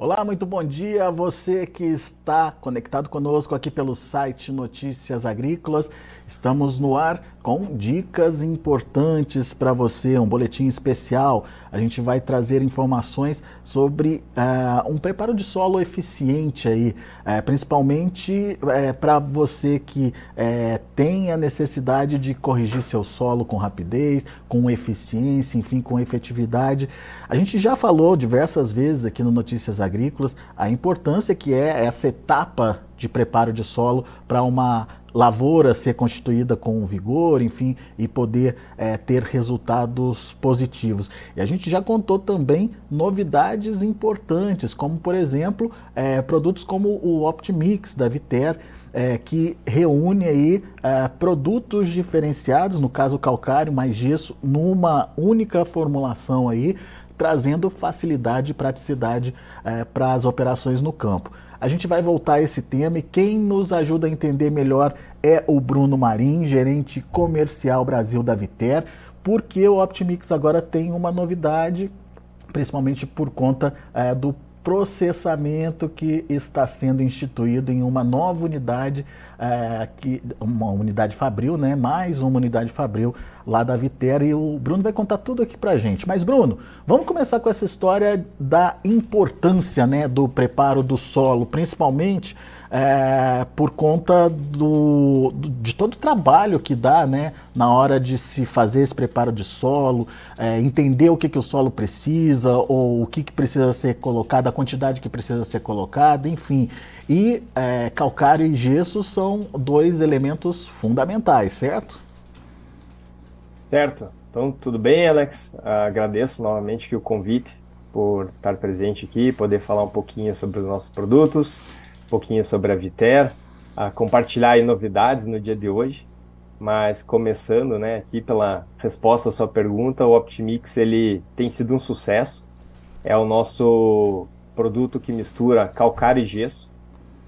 Olá, muito bom dia a você que está conectado conosco aqui pelo site Notícias Agrícolas. Estamos no ar com dicas importantes para você, um boletim especial. A gente vai trazer informações sobre uh, um preparo de solo eficiente aí, uh, principalmente uh, para você que tem a necessidade de corrigir seu solo com rapidez, com eficiência, enfim, com efetividade. A gente já falou diversas vezes aqui no Notícias Agrícolas a importância que é essa etapa de preparo de solo para uma lavoura ser constituída com vigor, enfim, e poder é, ter resultados positivos. E a gente já contou também novidades importantes, como por exemplo é, produtos como o Optimix da Viter, é, que reúne aí é, produtos diferenciados, no caso calcário mais gesso, numa única formulação aí, trazendo facilidade e praticidade é, para as operações no campo. A gente vai voltar a esse tema e quem nos ajuda a entender melhor é o Bruno Marim, gerente comercial Brasil da Viter, porque o Optimix agora tem uma novidade, principalmente por conta é, do processamento que está sendo instituído em uma nova unidade, é, que, uma unidade Fabril, né? Mais uma unidade Fabril lá da Vitera e o Bruno vai contar tudo aqui pra gente. Mas Bruno, vamos começar com essa história da importância, né, do preparo do solo, principalmente é, por conta do, do, de todo o trabalho que dá né, na hora de se fazer esse preparo de solo, é, entender o que, que o solo precisa, ou o que, que precisa ser colocado, a quantidade que precisa ser colocada, enfim. E é, calcário e gesso são dois elementos fundamentais, certo? Certo. Então, tudo bem, Alex? Agradeço novamente o convite por estar presente aqui, poder falar um pouquinho sobre os nossos produtos pouquinho sobre a Viter, a compartilhar novidades no dia de hoje. Mas começando, né, aqui pela resposta à sua pergunta, o Optimix ele tem sido um sucesso. É o nosso produto que mistura calcário e gesso.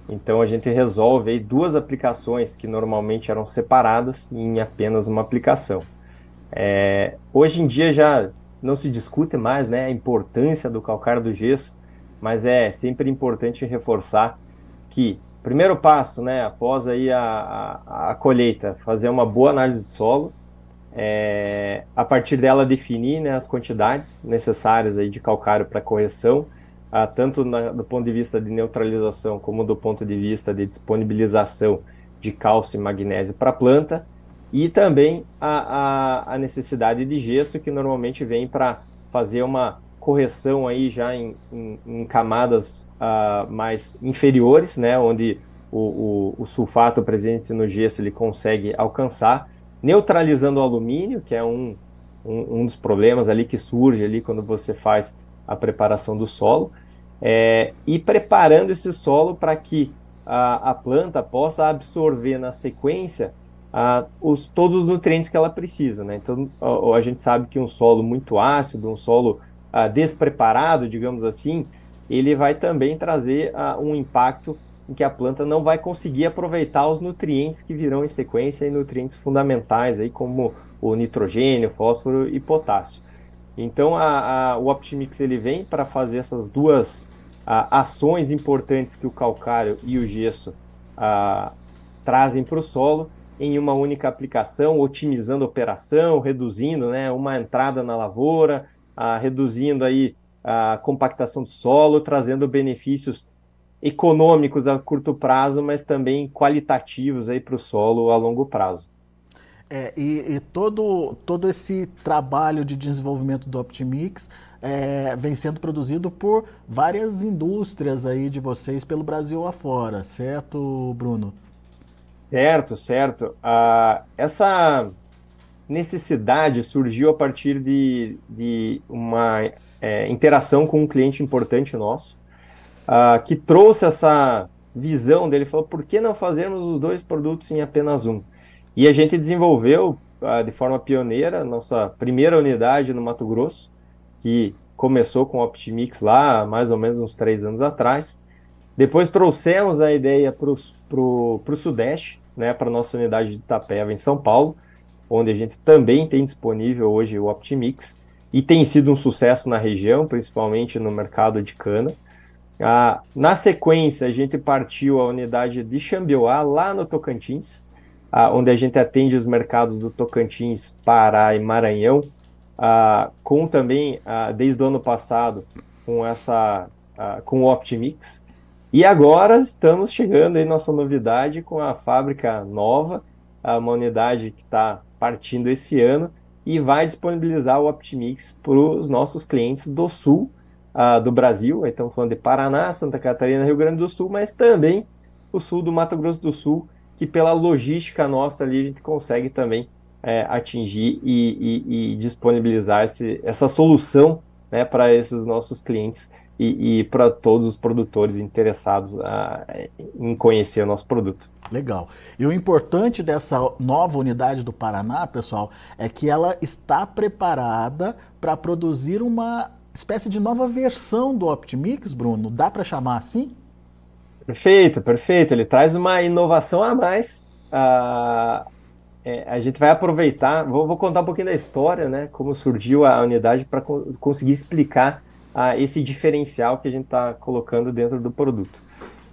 Então a gente resolve aí duas aplicações que normalmente eram separadas em apenas uma aplicação. É, hoje em dia já não se discute mais né, a importância do calcário do gesso, mas é sempre importante reforçar que primeiro passo, né, após aí a, a, a colheita, fazer uma boa análise de solo, é, a partir dela definir né, as quantidades necessárias aí de calcário para correção, ah, tanto na, do ponto de vista de neutralização como do ponto de vista de disponibilização de cálcio e magnésio para a planta, e também a, a, a necessidade de gesso que normalmente vem para fazer uma correção aí já em, em, em camadas uh, mais inferiores, né, onde o, o, o, sulfato presente no gesso ele consegue alcançar, neutralizando o alumínio, que é um, um, um dos problemas ali que surge ali quando você faz a preparação do solo, é, e preparando esse solo para que a, a, planta possa absorver na sequência a, os, todos os nutrientes que ela precisa. Né? Então, a, a gente sabe que um solo muito ácido, um solo uh, despreparado, digamos assim, ele vai também trazer uh, um impacto em que a planta não vai conseguir aproveitar os nutrientes que virão em sequência e nutrientes fundamentais aí como o nitrogênio, fósforo e potássio. Então a, a, o Optimix ele vem para fazer essas duas a, ações importantes que o calcário e o gesso trazem para o solo em uma única aplicação, otimizando a operação, reduzindo né, uma entrada na lavoura, ah, reduzindo aí a compactação do solo, trazendo benefícios econômicos a curto prazo, mas também qualitativos aí para o solo a longo prazo. É, e, e, todo, todo esse trabalho de desenvolvimento do Optimix é, vem sendo produzido por várias indústrias aí de vocês pelo Brasil afora, certo, Bruno? Certo, certo. Ah, essa necessidade surgiu a partir de, de uma é, interação com um cliente importante nosso, uh, que trouxe essa visão dele, falou, por que não fazermos os dois produtos em apenas um? E a gente desenvolveu, uh, de forma pioneira, nossa primeira unidade no Mato Grosso, que começou com o Optimix lá, mais ou menos uns três anos atrás. Depois trouxemos a ideia para o Sudeste, né, para nossa unidade de Itapeva, em São Paulo, onde a gente também tem disponível hoje o Optimix e tem sido um sucesso na região, principalmente no mercado de cana. Ah, na sequência, a gente partiu a unidade de Xambioá, lá no Tocantins, ah, onde a gente atende os mercados do Tocantins, Pará e Maranhão, ah, com também, ah, desde o ano passado, com essa ah, com o Optimix. E agora estamos chegando aí nossa novidade com a fábrica nova, uma unidade que está partindo esse ano e vai disponibilizar o Optimix para os nossos clientes do sul uh, do Brasil. Estamos falando de Paraná, Santa Catarina, Rio Grande do Sul, mas também o sul do Mato Grosso do Sul, que pela logística nossa ali a gente consegue também é, atingir e, e, e disponibilizar esse, essa solução né, para esses nossos clientes e, e para todos os produtores interessados a, em conhecer o nosso produto. Legal. E o importante dessa nova unidade do Paraná, pessoal, é que ela está preparada para produzir uma espécie de nova versão do Optimix, Bruno. Dá para chamar assim? Perfeito, perfeito. Ele traz uma inovação a mais. Uh, é, a gente vai aproveitar, vou, vou, contar um pouquinho da história, né? Como surgiu a unidade para co conseguir explicar uh, esse diferencial que a gente está colocando dentro do produto.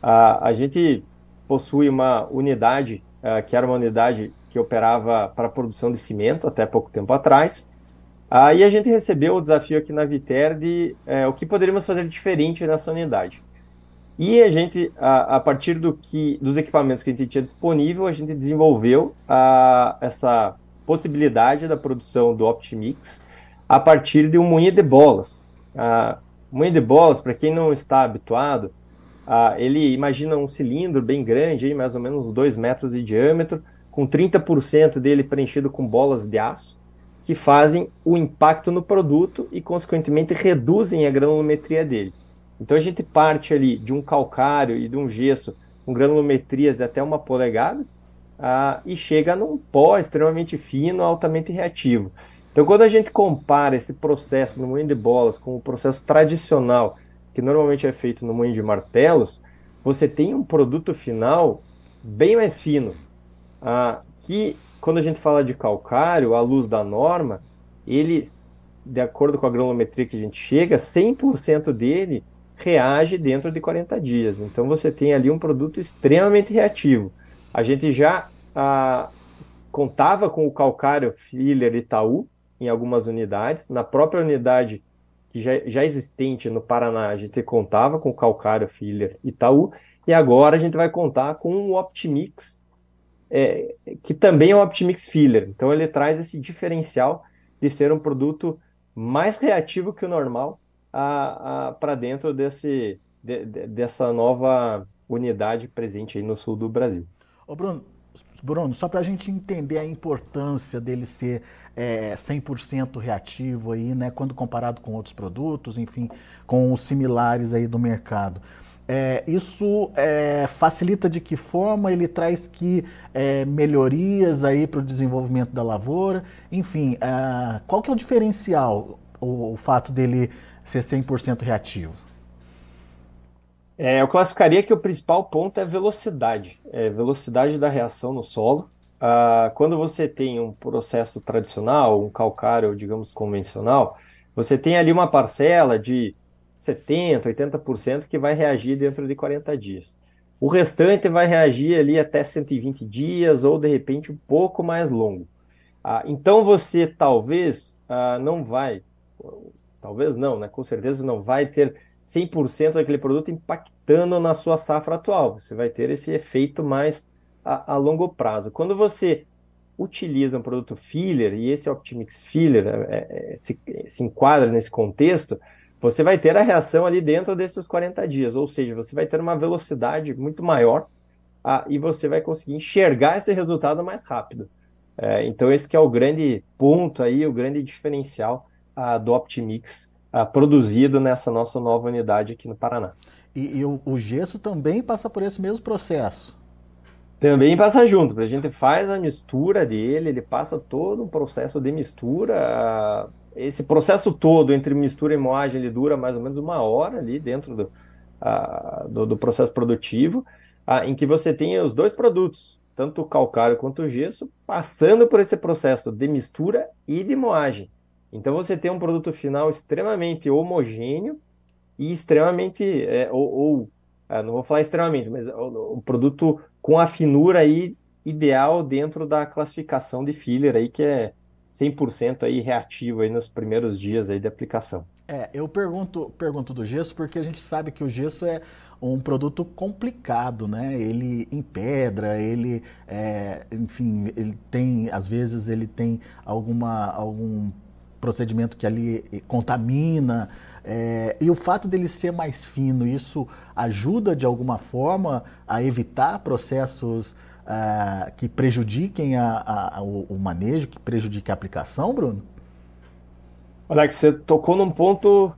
A gente possui uma unidade, uh, que era uma unidade que operava para a produção de cimento até pouco tempo atrás. Aí a gente recebeu o desafio aqui na Viter de uh, o que poderíamos fazer diferente nessa unidade. E a gente, a, a, partir do que, dos equipamentos que a gente tinha disponível, a gente desenvolveu a, essa possibilidade da produção do Optimix a partir de um moinho de bolas. Moinho de bolas, para quem não está habituado, ele imagina um cilindro bem grande, aí, mais ou menos 2 metros de diâmetro, com 30% dele preenchido com bolas de aço, que fazem o impacto no produto e, consequentemente, reduzem a granulometria dele. Então a gente parte ali de um calcário e de um gesso com granulometrias de até uma polegada e chega num pó extremamente fino, altamente reativo. Então, quando a gente compara esse processo no moinho de bolas com o processo tradicional, que normalmente é feito no moinho de martelos, você tem um produto final bem mais fino, ah, que quando a gente fala de calcário, à luz da norma, ele, de acordo com a granulometria que a gente chega, 100% dele reage dentro de 40 dias. Então você tem ali um produto extremamente reativo. A gente já ah, contava com o calcário filler Itaú, em algumas unidades. Na própria unidade que já, já existente no Paraná, a gente contava com calcário filler Itaú, e agora a gente vai contar com o Optimix, é, que também é um Optimix filler. Então ele traz esse diferencial de ser um produto mais reativo que o normal para dentro desse, de, de, dessa nova unidade presente aí no sul do Brasil. Ô Bruno, Bruno, só para a gente entender a importância dele ser é, 100% reativo aí, né, quando comparado com outros produtos, enfim, com os similares aí do mercado. É, isso é, facilita de que forma? Ele traz que é, melhorias aí para o desenvolvimento da lavoura? Enfim, é, qual que é o diferencial, o, o fato dele ser 100% reativo? É, eu classificaria que o principal ponto é velocidade, é velocidade da reação no solo. Ah, quando você tem um processo tradicional, um calcário, digamos, convencional, você tem ali uma parcela de 70%, 80% que vai reagir dentro de 40 dias. O restante vai reagir ali até 120 dias ou, de repente, um pouco mais longo. Ah, então, você talvez ah, não vai, talvez não, né? com certeza não vai ter 100% daquele produto impactando na sua safra atual. Você vai ter esse efeito mais a, a longo prazo. Quando você utiliza um produto filler, e esse Optimix Filler é, é, é, se, se enquadra nesse contexto, você vai ter a reação ali dentro desses 40 dias, ou seja, você vai ter uma velocidade muito maior ah, e você vai conseguir enxergar esse resultado mais rápido. É, então esse é o grande ponto aí, o grande diferencial ah, do Optimix ah, produzido nessa nossa nova unidade aqui no Paraná. E, e o, o, gesso também passa por esse mesmo processo? Também passa junto, a gente faz a mistura dele, ele passa todo um processo de mistura. Esse processo todo entre mistura e moagem ele dura mais ou menos uma hora ali dentro do, uh, do, do, processo produtivo, uh, em que você tem os dois produtos, tanto o calcário quanto o gesso, passando por esse processo de mistura e de moagem. Então você tem um produto final extremamente homogêneo e extremamente, é, ou, ou é, não vou falar extremamente, mas um produto com a finura aí ideal dentro da classificação de filler aí, que é 100% aí reativo aí nos primeiros dias aí de aplicação. É, eu pergunto, pergunto do gesso porque a gente sabe que o gesso é um produto complicado, né? Ele empedra, ele, é, enfim, ele tem, às vezes ele tem alguma, algum procedimento que ali contamina, é, e o fato dele ser mais fino, isso ajuda de alguma forma a evitar processos uh, que prejudiquem a, a, o, o, manejo, que prejudiquem a aplicação, Bruno? Alex, você tocou num ponto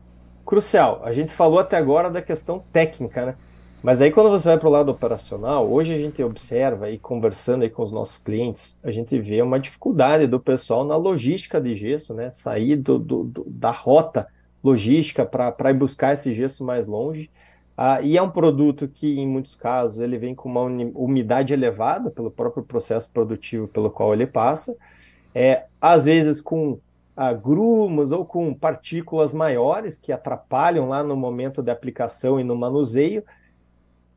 crucial. A gente falou até agora da questão técnica, né? Mas aí quando você vai para o lado operacional, hoje a gente observa aí conversando aí com os nossos clientes, a gente vê uma dificuldade do pessoal na logística de gesso, né? Sair do, do, do da rota logística para ir buscar esse gesso mais longe. Ah, e é um produto que, em muitos casos, ele vem com uma umidade elevada pelo próprio processo produtivo pelo qual ele passa, é, às vezes com ah, grumos ou com partículas maiores que atrapalham lá no momento da aplicação e no manuseio.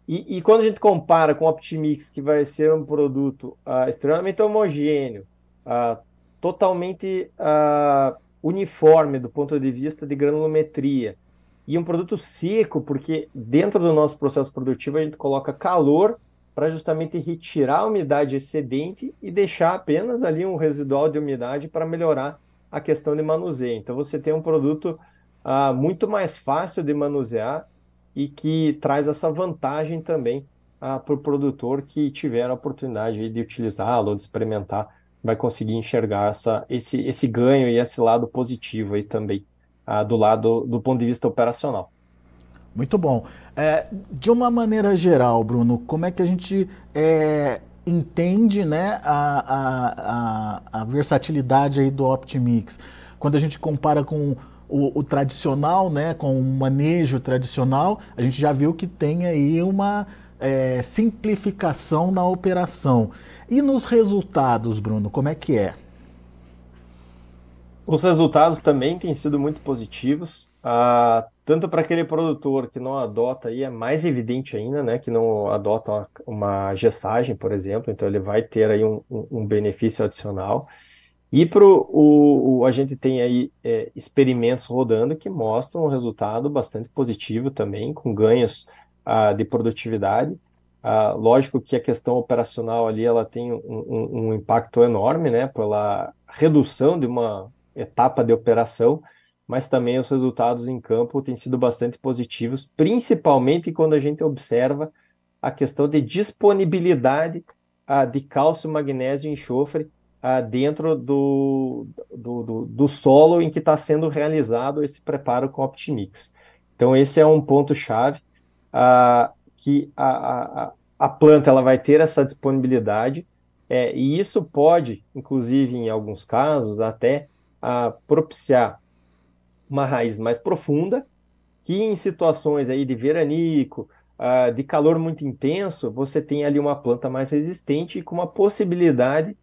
E, e quando a gente compara com o Optimix, que vai ser um produto ah, extremamente homogêneo, ah, totalmente ah, uniforme do ponto de vista de granulometria, e um produto seco, porque dentro do nosso processo produtivo a gente coloca calor para justamente retirar a umidade excedente e deixar apenas ali um residual de umidade para melhorar a questão de manuseio. Então você tem um produto muito mais fácil de manusear e que traz essa vantagem também ah, para o produtor que tiver a oportunidade de utilizá-lo de experimentar, vai conseguir enxergar essa, esse, esse ganho e esse lado positivo aí também ah, do lado do ponto de vista operacional. Muito bom. É, de uma maneira geral, Bruno, como é que a gente é, entende né, a, a, a, a, versatilidade aí do Optimix? Quando a gente compara com o, o, tradicional, né, com o manejo tradicional, a gente já viu que tem aí uma é, simplificação na operação. E nos resultados, Bruno, como é que é? Os resultados também têm sido muito positivos, ah, tanto para aquele produtor que não adota, aí é mais evidente ainda, né, que não adota uma, uma gessagem, por exemplo, então ele vai ter aí um, um benefício adicional. E para o, a gente tem aí é, experimentos rodando que mostram um resultado bastante positivo também, com ganhos ah, de produtividade. Ah, lógico que a questão operacional ali ela tem um, um, um impacto enorme, né, pela redução de uma etapa de operação, mas também os resultados em campo têm sido bastante positivos, principalmente quando a gente observa a questão de disponibilidade uh, de cálcio, magnésio e enxofre uh, dentro do, do, do, do, solo em que está sendo realizado esse preparo com Optimix. Então, esse é um ponto-chave uh, que a, a, a planta ela vai ter essa disponibilidade, é, e isso pode, inclusive em alguns casos, até a propiciar uma raiz mais profunda, que em situações aí de veranico, de calor muito intenso, você tem ali uma planta mais resistente e com uma possibilidade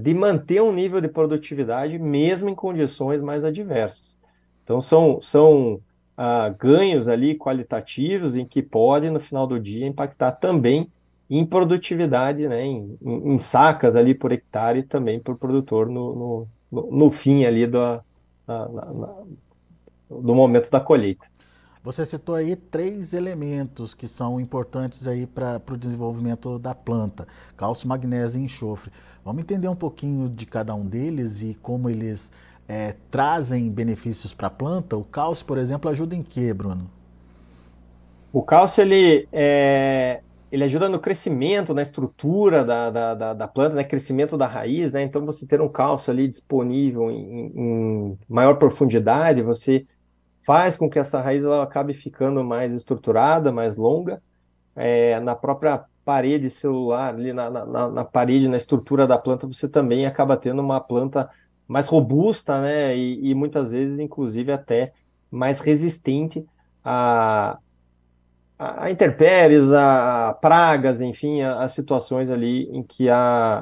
de manter um nível de produtividade mesmo em condições mais adversas. Então são, são ganhos ali qualitativos em que podem, no final do dia, impactar também em produtividade, né, em, em sacas ali por hectare e também por produtor no, no no, fim ali na, na, do momento da colheita. Você citou aí três elementos que são importantes aí para o desenvolvimento da planta: cálcio, magnésio e enxofre. Vamos entender um pouquinho de cada um deles e como eles é, trazem benefícios para a planta. O cálcio, por exemplo, ajuda em quê, Bruno? O cálcio ele é, ele ajuda no crescimento, na estrutura da, da, da, da planta, né? crescimento da raiz, né? Então, você ter um cálcio ali disponível em, em, maior profundidade, você faz com que essa raiz ela acabe ficando mais estruturada, mais longa. É, na própria parede celular, ali na, na, na, parede, na estrutura da planta, você também acaba tendo uma planta mais robusta, né? E, e muitas vezes, inclusive, até mais resistente a, a, intempéries, a pragas, enfim, as situações ali em que a,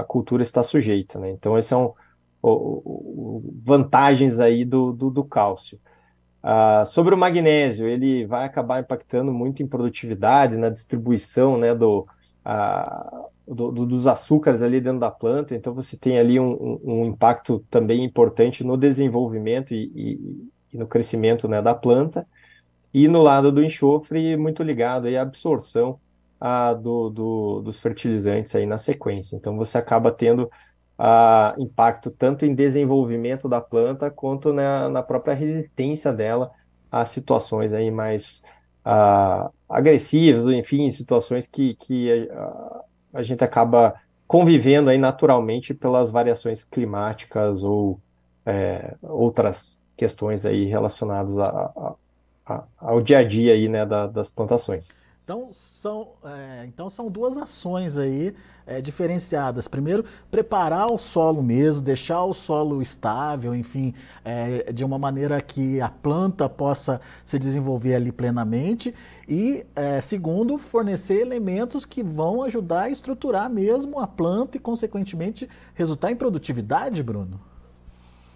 a, cultura está sujeita. Né? Então, esses são o, o, vantagens aí do, do, do cálcio. Uh, sobre o magnésio, ele vai acabar impactando muito em produtividade, na distribuição né, do, uh, do, do, dos açúcares ali dentro da planta, então você tem ali um, um, impacto também importante no desenvolvimento e, e, e no crescimento né, da planta. E no lado do enxofre, muito ligado aí à absorção uh, do, dos fertilizantes aí na sequência. Então você acaba tendo uh, impacto tanto em desenvolvimento da planta quanto na, na própria resistência dela a situações aí mais agressivas, enfim, situações que, que uh, a gente acaba convivendo aí naturalmente pelas variações climáticas ou é, outras questões aí relacionadas a, a, a, ao dia a dia aí, né, da, das plantações. Então são, é, então são duas ações aí é, diferenciadas. Primeiro, preparar o solo mesmo, deixar o solo estável, enfim, é, de uma maneira que a planta possa se desenvolver ali plenamente. E é, segundo, fornecer elementos que vão ajudar a estruturar mesmo a planta e, consequentemente, resultar em produtividade, Bruno.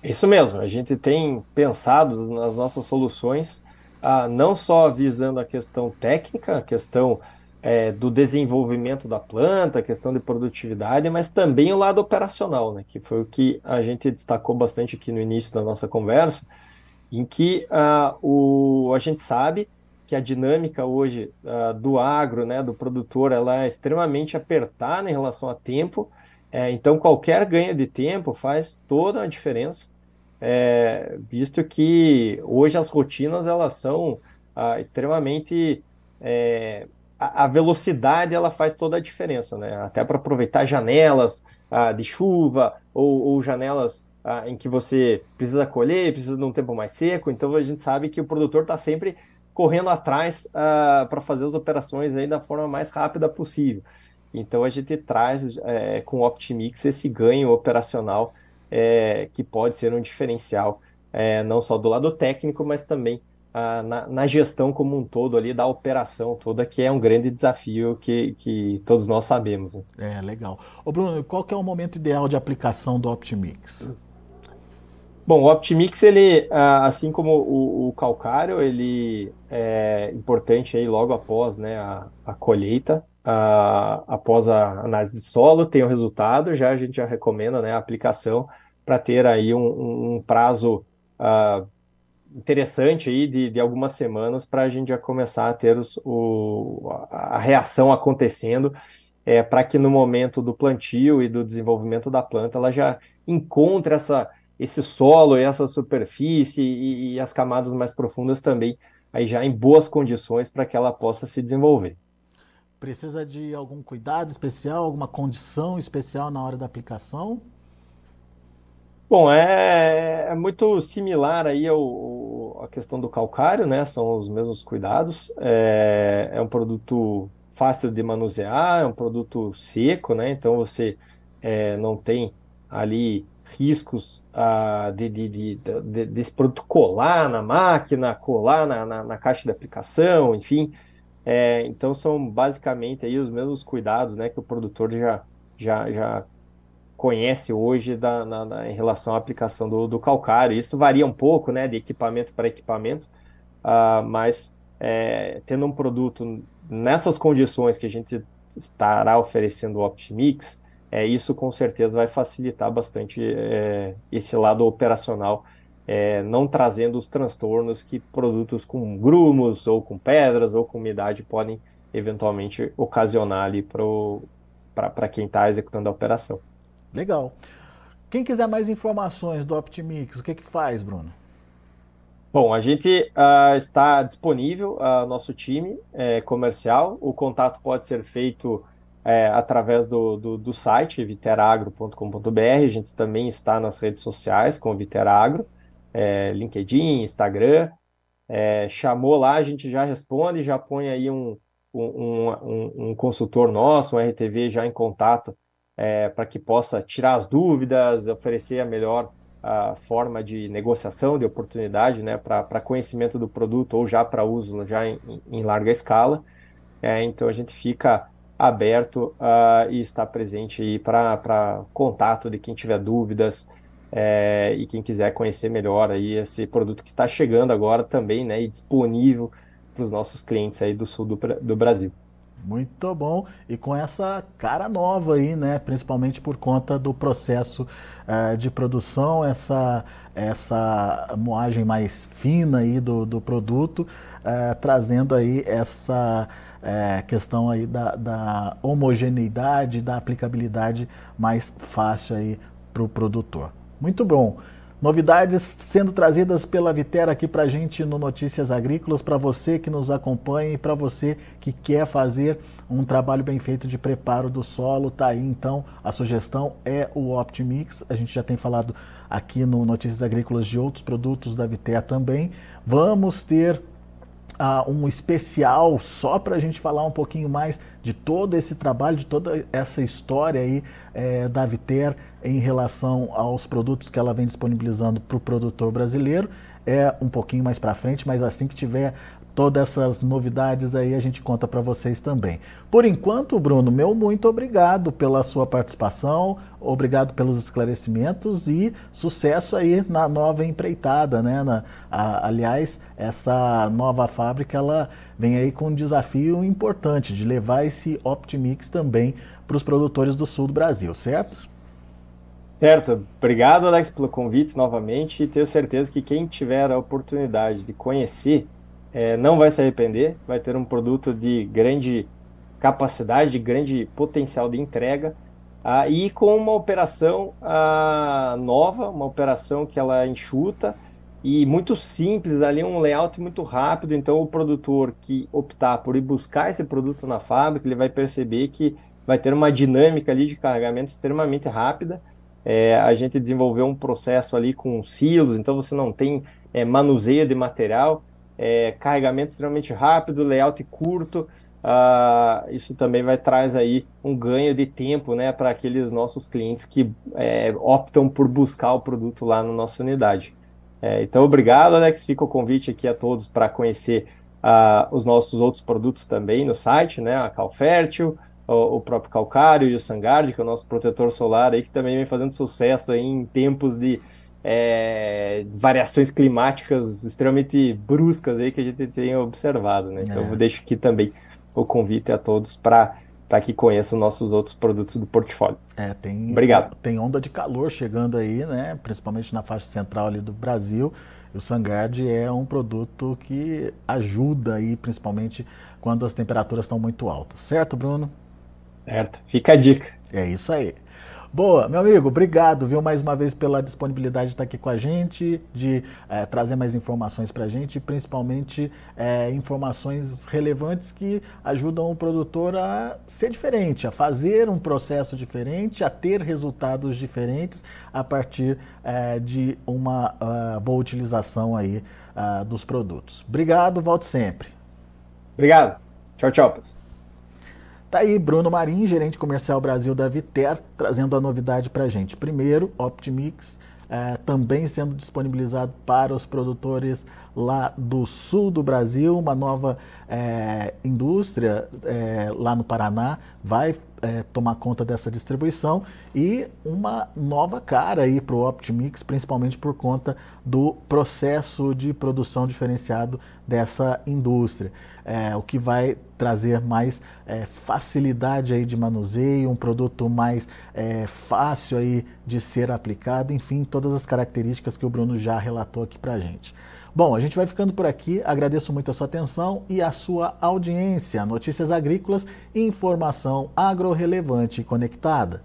Isso mesmo. A gente tem pensado nas nossas soluções ah, não só visando a questão técnica, a questão é, do desenvolvimento da planta, a questão de produtividade, mas também o lado operacional, né, que foi o que a gente destacou bastante aqui no início da nossa conversa, em que ah, o, a gente sabe que a dinâmica hoje ah, do agro, né, do produtor, ela é extremamente apertada em relação a tempo, é, então qualquer ganho de tempo faz toda a diferença é, visto que hoje as rotinas elas são ah, extremamente é, a, a, velocidade ela faz toda a diferença, né? Até para aproveitar janelas ah, de chuva ou, ou janelas ah, em que você precisa colher, precisa de um tempo mais seco. Então a gente sabe que o produtor está sempre correndo atrás ah, para fazer as operações aí da forma mais rápida possível. Então a gente traz é, com o Optimix esse ganho operacional é, que pode ser um diferencial, é, não só do lado técnico, mas também ah, na, na, gestão como um todo ali, da operação toda, que é um grande desafio que, que todos nós sabemos. Né? É, legal. Ô Bruno, qual que é o momento ideal de aplicação do Optimix? Bom, o Optimix, ele, ah, assim como o, o, calcário, ele é importante aí logo após né, a, a colheita, uh, após a análise de solo, tem o resultado, já a gente já recomenda né, a aplicação para ter aí um, um prazo uh, interessante aí de, de algumas semanas para a gente já começar a ter os, o, a reação acontecendo é, para que no momento do plantio e do desenvolvimento da planta ela já encontre essa, esse solo e essa superfície e, e as camadas mais profundas também aí já em boas condições para que ela possa se desenvolver. Precisa de algum cuidado especial, alguma condição especial na hora da aplicação? Bom, é, é muito similar aí ao, a questão do calcário, né? São os mesmos cuidados. É, é um produto fácil de manusear, é um produto seco, né? Então você é, não tem ali riscos ah, de, de, de, de, desse produto colar na máquina, colar na, na, na caixa de aplicação, enfim. É, então são basicamente aí os mesmos cuidados né, que o produtor já, já, já conhece hoje da, na, na, em relação à aplicação do, do, calcário. Isso varia um pouco né, de equipamento para equipamento, uh, mas é, tendo um produto nessas condições que a gente estará oferecendo o Optimix, é, isso com certeza vai facilitar bastante é, esse lado operacional é, não trazendo os transtornos que produtos com grumos ou com pedras ou com umidade podem eventualmente ocasionar ali para quem está executando a operação. Legal. Quem quiser mais informações do Optimix, o que, que faz, Bruno? Bom, a gente uh, está disponível, uh, nosso time é, comercial. O contato pode ser feito é, através do, do, do site viteragro.com.br. A gente também está nas redes sociais com o Viteragro é, LinkedIn, Instagram, é, chamou lá, a gente já responde, já põe aí um, um, um, um consultor nosso, um RTV já em contato é, para que possa tirar as dúvidas, oferecer a melhor a forma de negociação, de oportunidade, né, para conhecimento do produto ou já para uso já em, em larga escala. É, então a gente fica aberto uh, e está presente aí para contato de quem tiver dúvidas, É, e quem quiser conhecer melhor aí esse produto que está chegando agora também, né, e disponível para os nossos clientes aí do sul do, do Brasil. Muito bom. E com essa cara nova aí, né? Principalmente por conta do processo uh, de produção, essa, essa moagem mais fina aí do, do produto, uh, trazendo aí essa uh, questão aí da, da homogeneidade, da aplicabilidade mais fácil aí para o produtor. Muito bom. Novidades sendo trazidas pela Vitera aqui para a gente no Notícias Agrícolas, para você que nos acompanha e para você que quer fazer um trabalho bem feito de preparo do solo. Tá aí então a sugestão é o Optimix. A gente já tem falado aqui no Notícias Agrícolas de outros produtos da Vitera também. Vamos ter uh, um especial só para a gente falar um pouquinho mais de todo esse trabalho, de toda essa história aí é, da Viter em relação aos produtos que ela vem disponibilizando para o produtor brasileiro. É um pouquinho mais para frente, mas assim que tiver todas essas novidades aí a gente conta para vocês também. Por enquanto, Bruno, meu muito obrigado pela sua participação, obrigado pelos esclarecimentos e sucesso aí na nova empreitada, né? Na, a, aliás, essa nova fábrica ela vem aí com um desafio importante de levar esse Optimix também para os produtores do sul do Brasil, certo? Certo, obrigado Alex pelo convite novamente e tenho certeza que quem tiver a oportunidade de conhecer é, não vai se arrepender, vai ter um produto de grande capacidade, de grande potencial de entrega, ah, e com uma operação ah, nova, uma operação que ela enxuta e muito simples, ali um layout muito rápido, então o produtor que optar por ir buscar esse produto na fábrica, ele vai perceber que vai ter uma dinâmica ali de carregamento extremamente rápida, é, a gente desenvolveu um processo ali com silos, então você não tem é, manuseio de material, é, carregamento extremamente rápido, layout curto. Uh, isso também vai traz aí um ganho de tempo né, para aqueles nossos clientes que é, optam por buscar o produto lá na nossa unidade. É, então, obrigado, Alex. Fica o convite aqui a todos para conhecer uh, os nossos outros produtos também no site, né? A Calfértil, o, o, próprio Calcário e o Sangard, que é o nosso protetor solar aí, que também vem fazendo sucesso em tempos de é, variações climáticas extremamente bruscas aí que a gente tem observado, né? Então é. eu deixo aqui também o convite a todos para para que conheçam nossos outros produtos do portfólio. É, tem, Obrigado. Tem onda de calor chegando aí, né? Principalmente na faixa central ali do Brasil. E o Sangard é um produto que ajuda aí, principalmente quando as temperaturas estão muito altas. Certo, Bruno? Certo. Fica a dica. É isso aí. Boa, meu amigo, obrigado, viu, mais uma vez pela disponibilidade de estar aqui com a gente, de é, trazer mais informações para a gente, principalmente é, informações relevantes que ajudam o produtor a ser diferente, a fazer um processo diferente, a ter resultados diferentes a partir é, de uma uh, boa utilização aí uh, dos produtos. Obrigado, volte sempre. Obrigado. Tchau, tchau. Tá aí Bruno Marim, gerente comercial Brasil da Viter, trazendo a novidade para a gente. Primeiro, Optimix, é, também sendo disponibilizado para os produtores lá do sul do Brasil, uma nova é, indústria é, lá no Paraná vai é, tomar conta dessa distribuição e uma nova cara aí para o Optimix, principalmente por conta do processo de produção diferenciado dessa indústria, é, o que vai trazer mais é, facilidade aí de manuseio, um produto mais é, fácil aí de ser aplicado, enfim, todas as características que o Bruno já relatou aqui para a gente. Bom, a gente vai ficando por aqui. Agradeço muito a sua atenção e a sua audiência. Notícias agrícolas e informação agro-relevante conectada.